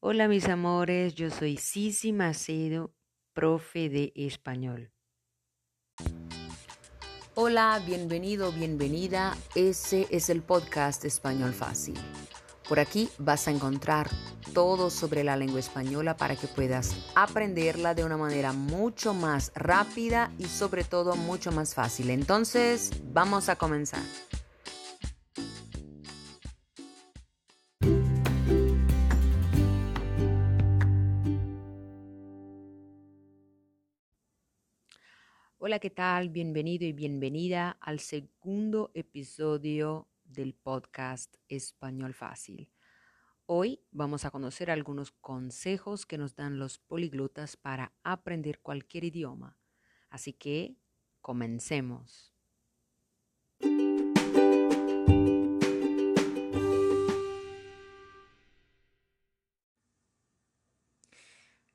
Hola mis amores, yo soy Sisi Macedo, profe de español. Hola, bienvenido, bienvenida. Ese es el podcast Español Fácil. Por aquí vas a encontrar todo sobre la lengua española para que puedas aprenderla de una manera mucho más rápida y sobre todo mucho más fácil. Entonces, vamos a comenzar. Hola, ¿qué tal? Bienvenido y bienvenida al segundo episodio del podcast Español Fácil. Hoy vamos a conocer algunos consejos que nos dan los poliglotas para aprender cualquier idioma. Así que comencemos.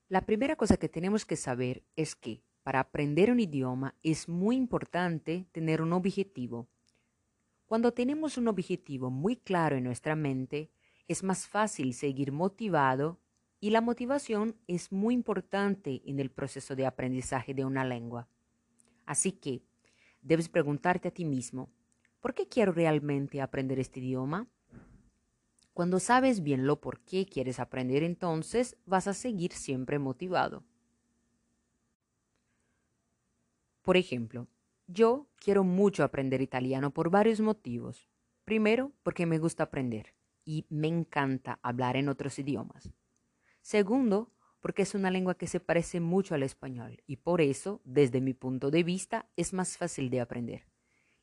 La primera cosa que tenemos que saber es que para aprender un idioma es muy importante tener un objetivo. Cuando tenemos un objetivo muy claro en nuestra mente, es más fácil seguir motivado y la motivación es muy importante en el proceso de aprendizaje de una lengua. Así que debes preguntarte a ti mismo, ¿por qué quiero realmente aprender este idioma? Cuando sabes bien lo por qué quieres aprender, entonces vas a seguir siempre motivado. Por ejemplo, yo quiero mucho aprender italiano por varios motivos. Primero, porque me gusta aprender y me encanta hablar en otros idiomas. Segundo, porque es una lengua que se parece mucho al español y por eso, desde mi punto de vista, es más fácil de aprender.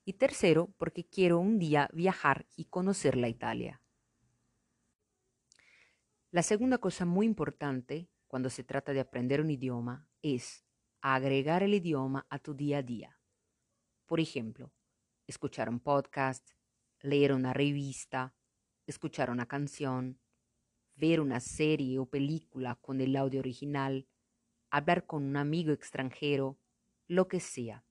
Y tercero, porque quiero un día viajar y conocer la Italia. La segunda cosa muy importante cuando se trata de aprender un idioma es agregar el idioma a tu día a día. Por ejemplo, escuchar un podcast, leer una revista, escuchar una canción, ver una serie o película con el audio original, hablar con un amigo extranjero, lo que sea.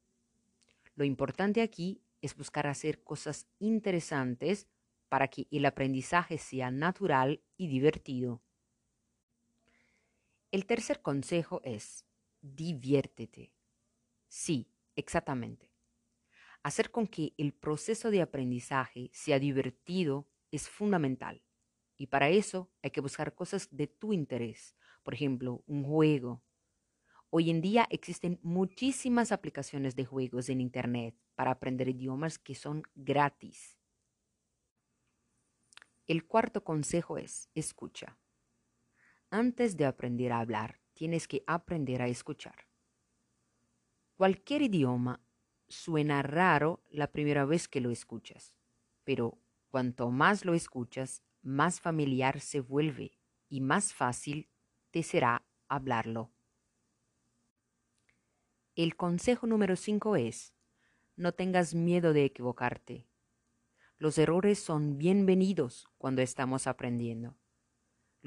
Lo importante aquí es buscar hacer cosas interesantes para que el aprendizaje sea natural y divertido. El tercer consejo es diviértete. Sí, exactamente. Hacer con que el proceso de aprendizaje sea divertido es fundamental. Y para eso hay que buscar cosas de tu interés. Por ejemplo, un juego. Hoy en día existen muchísimas aplicaciones de juegos en Internet para aprender idiomas que son gratis. El cuarto consejo es, escucha. Antes de aprender a hablar, tienes que aprender a escuchar. Cualquier idioma suena raro la primera vez que lo escuchas, pero cuanto más lo escuchas, más familiar se vuelve y más fácil te será hablarlo. El consejo número 5 es, no tengas miedo de equivocarte. Los errores son bienvenidos cuando estamos aprendiendo.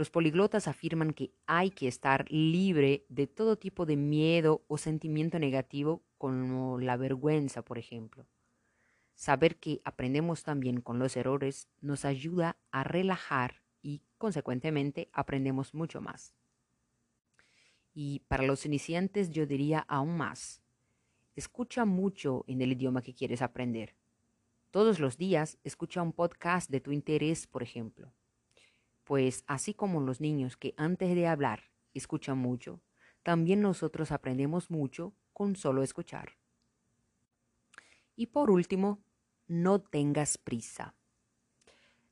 Los poliglotas afirman que hay que estar libre de todo tipo de miedo o sentimiento negativo como la vergüenza, por ejemplo. Saber que aprendemos también con los errores nos ayuda a relajar y, consecuentemente, aprendemos mucho más. Y para los iniciantes yo diría aún más, escucha mucho en el idioma que quieres aprender. Todos los días escucha un podcast de tu interés, por ejemplo pues así como los niños que antes de hablar escuchan mucho, también nosotros aprendemos mucho con solo escuchar. Y por último, no tengas prisa.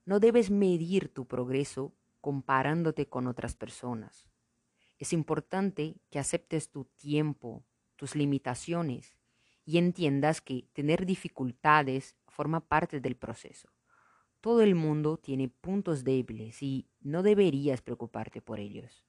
No debes medir tu progreso comparándote con otras personas. Es importante que aceptes tu tiempo, tus limitaciones y entiendas que tener dificultades forma parte del proceso. Todo el mundo tiene puntos débiles y no deberías preocuparte por ellos.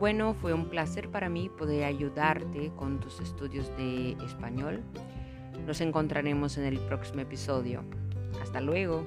Bueno, fue un placer para mí poder ayudarte con tus estudios de español. Nos encontraremos en el próximo episodio. Hasta luego.